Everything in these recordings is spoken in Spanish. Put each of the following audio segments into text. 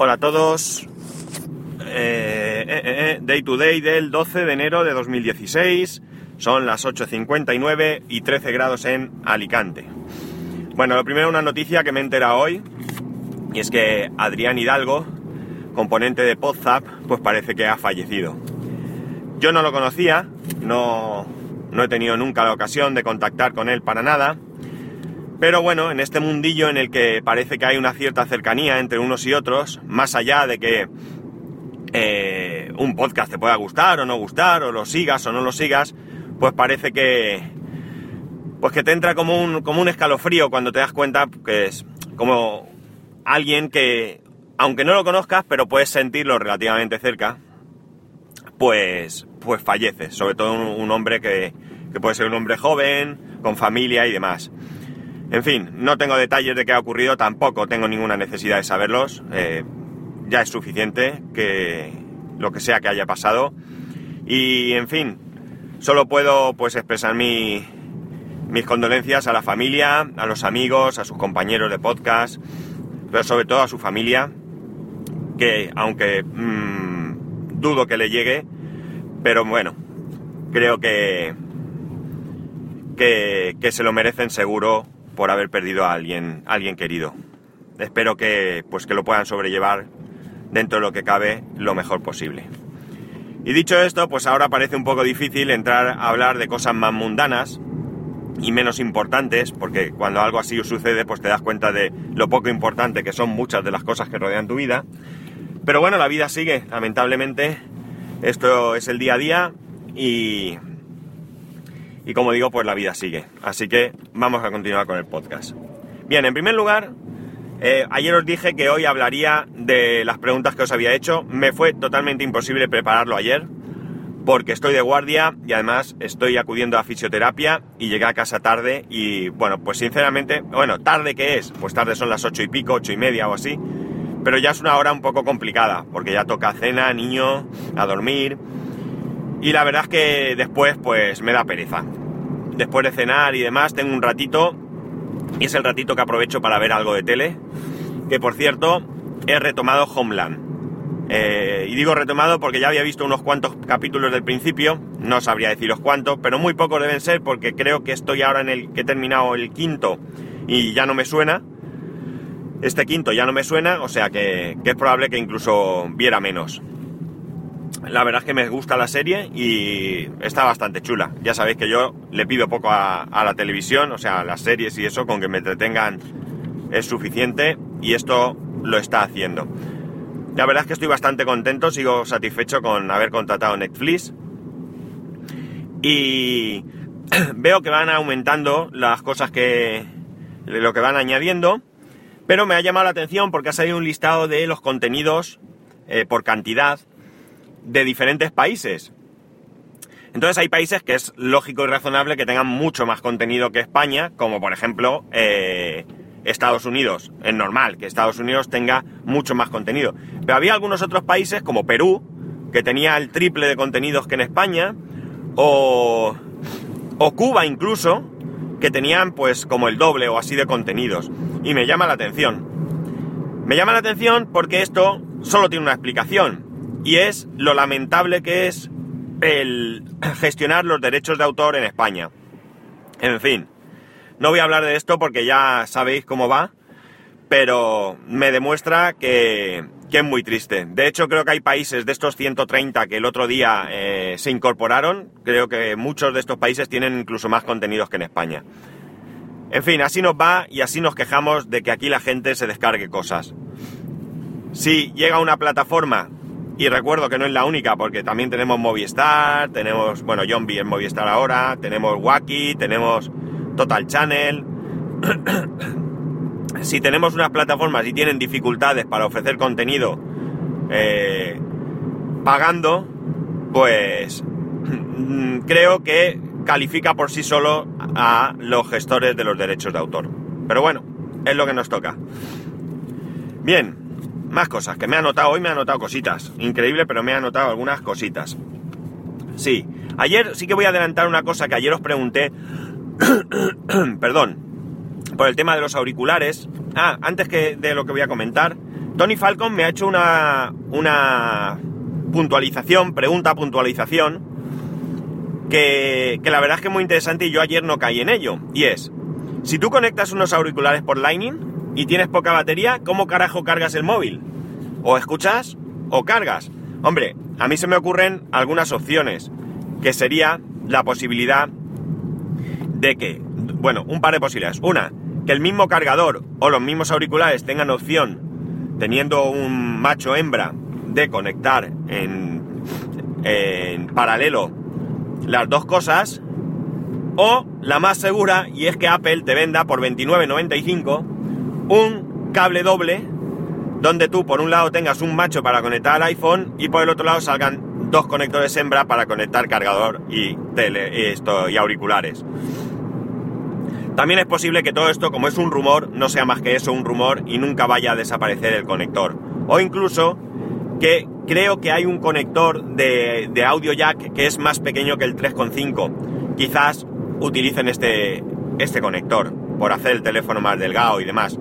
Hola a todos. Eh, eh, eh, day to day del 12 de enero de 2016. Son las 8.59 y 13 grados en Alicante. Bueno, lo primero una noticia que me entera hoy. Y es que Adrián Hidalgo, componente de Podzap, pues parece que ha fallecido. Yo no lo conocía, no, no he tenido nunca la ocasión de contactar con él para nada. Pero bueno, en este mundillo en el que parece que hay una cierta cercanía entre unos y otros, más allá de que eh, un podcast te pueda gustar o no gustar, o lo sigas o no lo sigas, pues parece que. Pues que te entra como un, como un escalofrío cuando te das cuenta que es como alguien que, aunque no lo conozcas, pero puedes sentirlo relativamente cerca, pues, pues fallece. Sobre todo un, un hombre que, que puede ser un hombre joven, con familia y demás. En fin, no tengo detalles de qué ha ocurrido, tampoco tengo ninguna necesidad de saberlos. Eh, ya es suficiente que lo que sea que haya pasado. Y en fin, solo puedo pues expresar mi, mis condolencias a la familia, a los amigos, a sus compañeros de podcast, pero sobre todo a su familia, que aunque mmm, dudo que le llegue, pero bueno, creo que, que se lo merecen seguro por haber perdido a alguien, alguien querido. Espero que, pues, que lo puedan sobrellevar dentro de lo que cabe lo mejor posible. Y dicho esto, pues ahora parece un poco difícil entrar a hablar de cosas más mundanas y menos importantes, porque cuando algo así sucede, pues te das cuenta de lo poco importante que son muchas de las cosas que rodean tu vida. Pero bueno, la vida sigue, lamentablemente. Esto es el día a día y, y como digo, pues la vida sigue. Así que vamos a continuar con el podcast. Bien, en primer lugar, eh, ayer os dije que hoy hablaría de las preguntas que os había hecho. Me fue totalmente imposible prepararlo ayer porque estoy de guardia y además estoy acudiendo a fisioterapia y llegué a casa tarde y bueno, pues sinceramente, bueno, tarde que es, pues tarde son las ocho y pico, ocho y media o así, pero ya es una hora un poco complicada porque ya toca cena, niño, a dormir y la verdad es que después pues me da pereza. Después de cenar y demás tengo un ratito y es el ratito que aprovecho para ver algo de tele, que por cierto he retomado Homeland. Eh, y digo retomado porque ya había visto unos cuantos capítulos del principio, no sabría deciros cuántos, pero muy pocos deben ser porque creo que estoy ahora en el que he terminado el quinto y ya no me suena. Este quinto ya no me suena, o sea que, que es probable que incluso viera menos. La verdad es que me gusta la serie y está bastante chula. Ya sabéis que yo le pido poco a, a la televisión, o sea, las series y eso, con que me entretengan es suficiente y esto lo está haciendo. La verdad es que estoy bastante contento, sigo satisfecho con haber contratado Netflix. Y veo que van aumentando las cosas que. lo que van añadiendo. Pero me ha llamado la atención porque ha salido un listado de los contenidos eh, por cantidad de diferentes países. Entonces hay países que es lógico y razonable que tengan mucho más contenido que España, como por ejemplo eh, Estados Unidos. Es normal que Estados Unidos tenga mucho más contenido. Pero había algunos otros países como Perú, que tenía el triple de contenidos que en España, o, o Cuba incluso, que tenían pues como el doble o así de contenidos. Y me llama la atención. Me llama la atención porque esto solo tiene una explicación. Y es lo lamentable que es el gestionar los derechos de autor en España. En fin, no voy a hablar de esto porque ya sabéis cómo va, pero me demuestra que, es muy triste. De hecho, creo que hay países de estos 130 que el otro día eh, se incorporaron. Creo que muchos de estos países tienen incluso más contenidos que en España. En fin, así nos va y así nos quejamos de que aquí la gente se descargue cosas. Si llega una plataforma, y recuerdo que no es la única, porque también tenemos Movistar, tenemos, bueno, Zombie en Movistar ahora, tenemos Wacky, tenemos Total Channel. si tenemos unas plataformas y tienen dificultades para ofrecer contenido eh, pagando, pues creo que califica por sí solo a los gestores de los derechos de autor. Pero bueno, es lo que nos toca. Bien, más cosas, que me ha anotado, hoy me ha anotado cositas. Increíble, pero me ha anotado algunas cositas. Sí, ayer sí que voy a adelantar una cosa que ayer os pregunté, perdón, por el tema de los auriculares. Ah, antes que de lo que voy a comentar, Tony Falcon me ha hecho una, una puntualización, pregunta puntualización, que, que la verdad es que es muy interesante y yo ayer no caí en ello. Y es, si tú conectas unos auriculares por Lightning y tienes poca batería, ¿cómo carajo cargas el móvil? O escuchas o cargas. Hombre, a mí se me ocurren algunas opciones, que sería la posibilidad de que, bueno, un par de posibilidades. Una, que el mismo cargador o los mismos auriculares tengan opción, teniendo un macho hembra, de conectar en, en paralelo las dos cosas. O la más segura, y es que Apple te venda por 29.95 un cable doble donde tú por un lado tengas un macho para conectar al iPhone y por el otro lado salgan dos conectores hembra para conectar cargador y, esto, y auriculares. También es posible que todo esto, como es un rumor, no sea más que eso, un rumor, y nunca vaya a desaparecer el conector. O incluso que creo que hay un conector de, de audio jack que es más pequeño que el 3.5. Quizás utilicen este, este conector por hacer el teléfono más delgado y demás.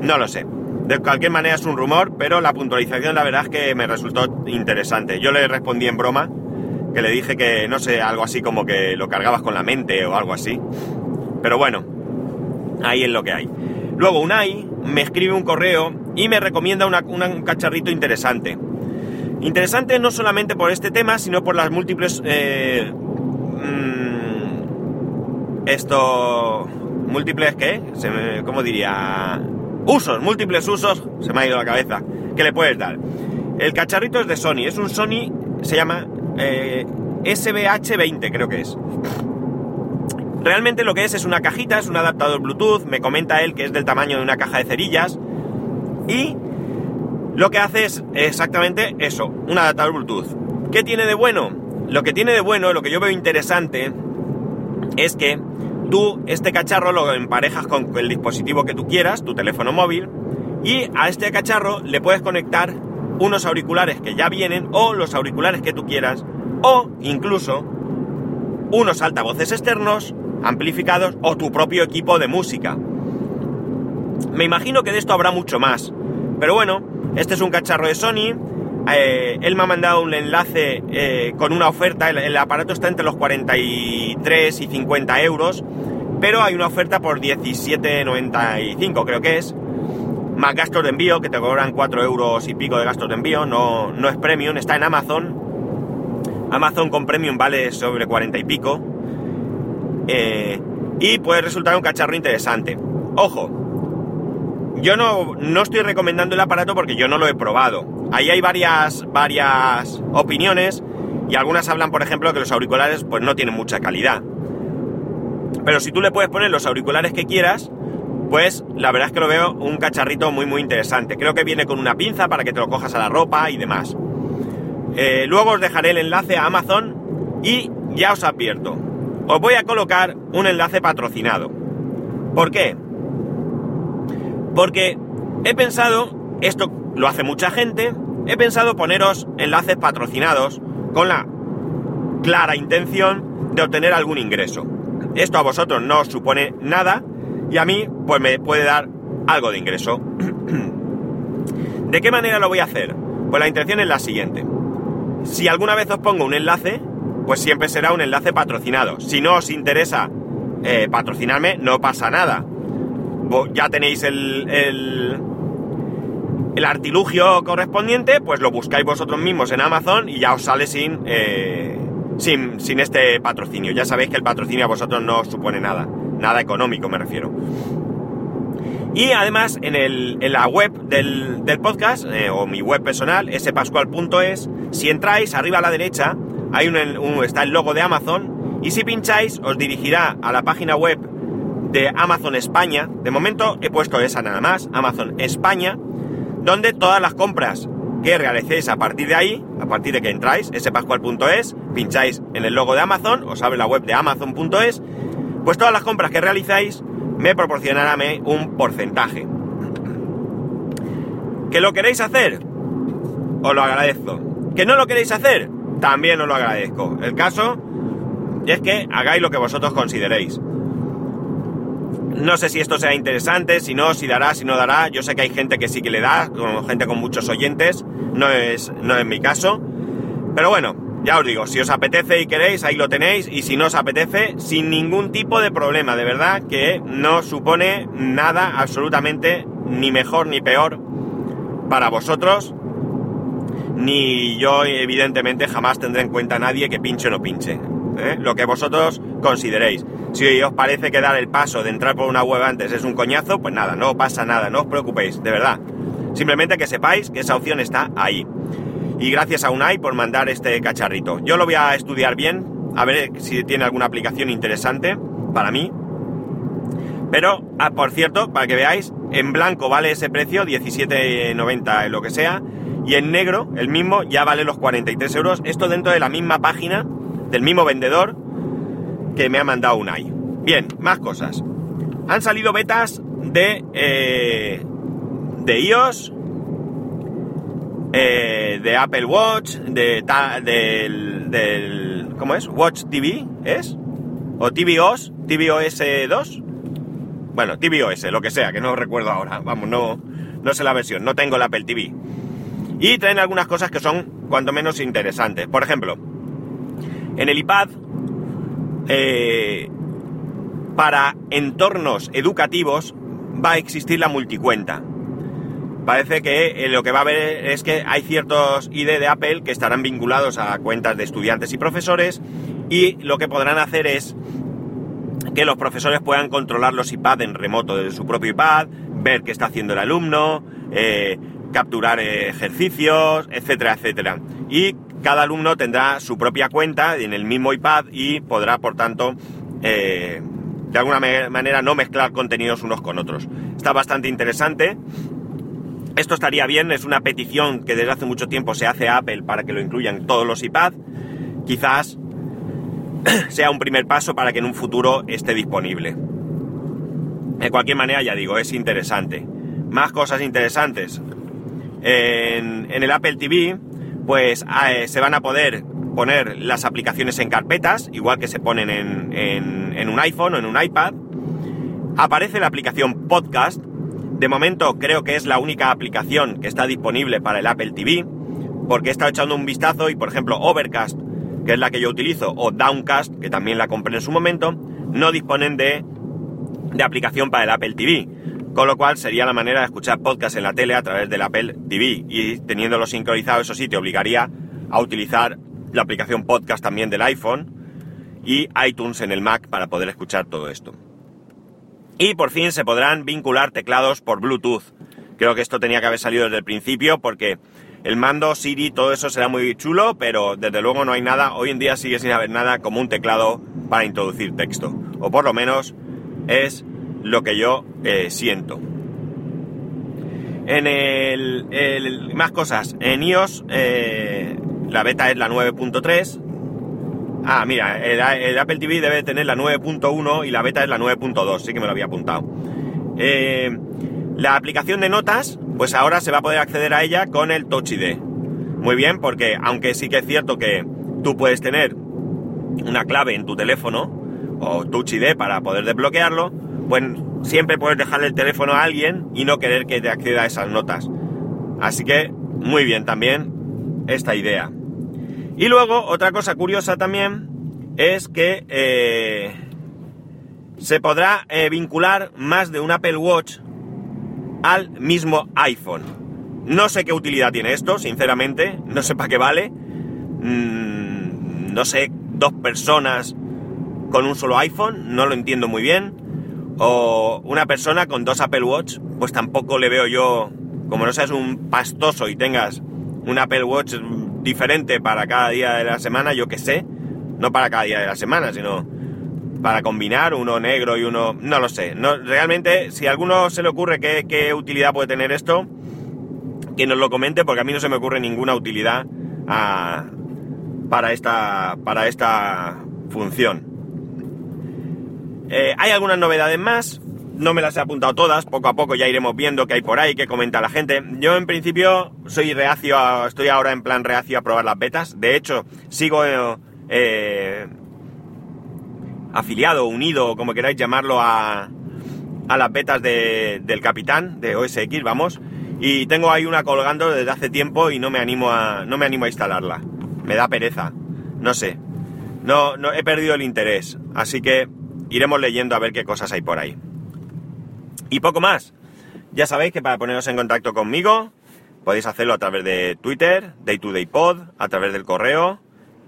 No lo sé. De cualquier manera es un rumor, pero la puntualización la verdad es que me resultó interesante. Yo le respondí en broma, que le dije que, no sé, algo así como que lo cargabas con la mente o algo así. Pero bueno, ahí es lo que hay. Luego Unai me escribe un correo y me recomienda un cacharrito interesante. Interesante no solamente por este tema, sino por las múltiples... Eh, mm, esto... Múltiples, ¿qué? ¿Cómo diría? Usos, múltiples usos, se me ha ido la cabeza, que le puedes dar. El cacharrito es de Sony, es un Sony, se llama eh, SBH20 creo que es. Realmente lo que es es una cajita, es un adaptador Bluetooth, me comenta él que es del tamaño de una caja de cerillas y lo que hace es exactamente eso, un adaptador Bluetooth. ¿Qué tiene de bueno? Lo que tiene de bueno, lo que yo veo interesante, es que tú este cacharro lo emparejas con el dispositivo que tú quieras, tu teléfono móvil, y a este cacharro le puedes conectar unos auriculares que ya vienen o los auriculares que tú quieras o incluso unos altavoces externos amplificados o tu propio equipo de música. Me imagino que de esto habrá mucho más. Pero bueno, este es un cacharro de Sony. Eh, él me ha mandado un enlace eh, con una oferta. El, aparato está entre los 43 y 50 euros. Pero hay una oferta por 17,95 creo que es. Más gastos de envío, que te cobran 4 euros y pico de gastos de envío. No, no es premium, está en Amazon. Amazon con premium vale sobre 40 y pico. Eh, y puede resultar un cacharro interesante. Ojo, yo no, no, estoy recomendando el aparato porque yo no lo he probado. Ahí hay varias, varias opiniones y algunas hablan, por ejemplo, que los auriculares pues no tienen mucha calidad. Pero si tú le puedes poner los auriculares que quieras, pues la verdad es que lo veo un cacharrito muy muy interesante. Creo que viene con una pinza para que te lo cojas a la ropa y demás. Eh, luego os dejaré el enlace a Amazon y ya os advierto, os voy a colocar un enlace patrocinado. ¿Por qué? Porque he pensado, esto lo hace mucha gente, he pensado poneros enlaces patrocinados con la clara intención de obtener algún ingreso. Esto a vosotros no os supone nada y a mí pues me puede dar algo de ingreso. ¿De qué manera lo voy a hacer? Pues la intención es la siguiente. Si alguna vez os pongo un enlace, pues siempre será un enlace patrocinado. Si no os interesa eh, patrocinarme, no pasa nada. Ya tenéis el, el, artilugio correspondiente, pues lo buscáis vosotros mismos en Amazon y ya os sale sin, eh, sin, sin, este patrocinio. Ya sabéis que el patrocinio a vosotros no os supone nada, nada económico me refiero. Y además en, el, en la web del, del podcast, eh, o mi web personal, spascual.es, si entráis arriba a la derecha, hay un, un, está el logo de Amazon y si pincháis os dirigirá a la página web de Amazon España. De momento he puesto esa nada más, Amazon España, donde todas las compras que realicéis a partir de ahí, a partir de que entráis, spascual.es, pincháis en el logo de Amazon, os abre la web de amazon.es, pues todas las compras que realizáis me proporcionarán un porcentaje. ¿Que lo queréis hacer? Os lo agradezco. ¿Que no lo queréis hacer? también os lo agradezco. El caso es que hagáis lo que vosotros consideréis. No sé si esto sea interesante, si no, si dará, si no dará. Yo sé que hay gente que sí que le da, gente con muchos oyentes. No es, no es mi caso. Pero bueno, ya os digo, si os apetece y queréis, ahí lo tenéis. Y si no os apetece, sin ningún tipo de problema. De verdad que no supone nada absolutamente ni mejor ni peor para vosotros. Ni yo, evidentemente, jamás tendré en cuenta a nadie que pinche o no pinche. ¿Eh? Lo que vosotros consideréis. Si os parece que dar el paso de entrar por una web antes es un coñazo, pues nada, no pasa nada, no os preocupéis, de verdad. Simplemente que sepáis que esa opción está ahí. Y gracias a Unai por mandar este cacharrito. Yo lo voy a estudiar bien, a ver si tiene alguna aplicación interesante para mí. Pero, ah, por cierto, para que veáis, en blanco vale ese precio, 17,90 lo que sea, y en negro, el mismo, ya vale los 43 euros. Esto dentro de la misma página, del mismo vendedor, que me ha mandado Unai. Bien, más cosas. Han salido betas de, eh, de iOS, eh, de Apple Watch, de, del, del, ¿cómo es? Watch TV, ¿es? ¿O tvOS? ¿tvOS 2? Bueno, tvOS, lo que sea, que no recuerdo ahora. Vamos, no, no sé la versión, no tengo el Apple TV. Y traen algunas cosas que son cuanto menos interesantes. Por ejemplo, en el iPad eh, para entornos educativos va a existir la multicuenta. Parece que eh, lo que va a haber es que hay ciertos ID de Apple que estarán vinculados a cuentas de estudiantes y profesores y lo que podrán hacer es que los profesores puedan controlar los iPad en remoto desde su propio iPad, ver qué está haciendo el alumno, eh, capturar ejercicios, etcétera, etcétera. Y cada alumno tendrá su propia cuenta en el mismo iPad y podrá, por tanto, eh, de alguna manera no mezclar contenidos unos con otros. Está bastante interesante. Esto estaría bien, es una petición que desde hace mucho tiempo se hace a Apple para que lo incluyan todos los iPad. Quizás sea un primer paso para que en un futuro esté disponible. De cualquier manera, ya digo, es interesante. Más cosas interesantes. En, en el Apple TV pues eh, se van a poder poner las aplicaciones en carpetas, igual que se ponen en, un iPhone o en un iPad. Aparece la aplicación Podcast. De momento creo que es la única aplicación que está disponible para el Apple TV, porque he estado echando un vistazo y, por ejemplo, Overcast, que es la que yo utilizo, o Downcast, que también la compré en su momento, no disponen de, de aplicación para el Apple TV. Con lo cual sería la manera de escuchar podcast en la tele a través del Apple TV y teniéndolo sincronizado, eso sí, te obligaría a utilizar la aplicación podcast también del iPhone y iTunes en el Mac para poder escuchar todo esto. Y por fin se podrán vincular teclados por Bluetooth. Creo que esto tenía que haber salido desde el principio porque el mando, Siri, todo eso será muy chulo, pero desde luego no hay nada, hoy en día sigue sin haber nada como un teclado para introducir texto. O por lo menos es lo que yo eh, siento. En el, Más cosas. En iOS eh, la beta es la 9.3. Ah, mira, el, Apple TV debe tener la 9.1 y la beta es la 9.2, sí que me lo había apuntado. Eh, la aplicación de notas, pues ahora se va a poder acceder a ella con el Touch ID. Muy bien, porque aunque sí que es cierto que tú puedes tener una clave en tu teléfono o Touch ID para poder desbloquearlo, pues siempre puedes dejarle el teléfono a alguien y no querer que te acceda a esas notas. Así que muy bien también esta idea. Y luego otra cosa curiosa también es que eh, se podrá eh, vincular más de un Apple Watch al mismo iPhone. No sé qué utilidad tiene esto, sinceramente, no sé para qué vale. Mm, no sé, dos personas con un solo iPhone, no lo entiendo muy bien o una persona con dos Apple Watch, pues tampoco le veo yo, como no seas un pastoso y tengas un Apple Watch diferente para cada día de la semana, yo que sé, no para cada día de la semana, sino para combinar uno negro y uno, no lo sé. No, realmente, si a alguno se le ocurre qué, utilidad puede tener esto, que nos lo comente, porque a mí no se me ocurre ninguna utilidad ah, para, esta, para esta función. Eh, hay algunas novedades más, no me las he apuntado todas, poco a poco ya iremos viendo qué hay por ahí, qué comenta la gente. Yo en principio soy reacio, estoy ahora en plan reacio a probar las betas. De hecho, sigo eh, afiliado, unido, como queráis llamarlo, a, a las betas de- del capitán, de OSX, vamos, y tengo ahí una colgando desde hace tiempo y no me animo a, no me animo a instalarla. Me da pereza, no sé. No, no, he perdido el interés, así que iremos leyendo a ver qué cosas hay por ahí. Y poco más. Ya sabéis que para poneros en contacto conmigo podéis hacerlo a través de Twitter, DayTodayPod, a través del correo,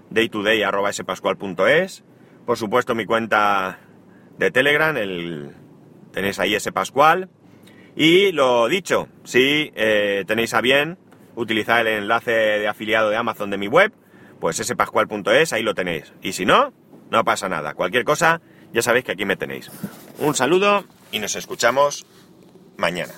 daytoday.spascual.es, por supuesto mi cuenta de Telegram, el, tenéis ahí ese Pascual. Y lo dicho, si eh, tenéis a bien utilizar el enlace de afiliado de Amazon de mi web, pues ese pascual.es, ahí lo tenéis. Y si no, no pasa nada. Cualquier cosa, ya sabéis que aquí me tenéis. Un saludo y nos escuchamos mañana.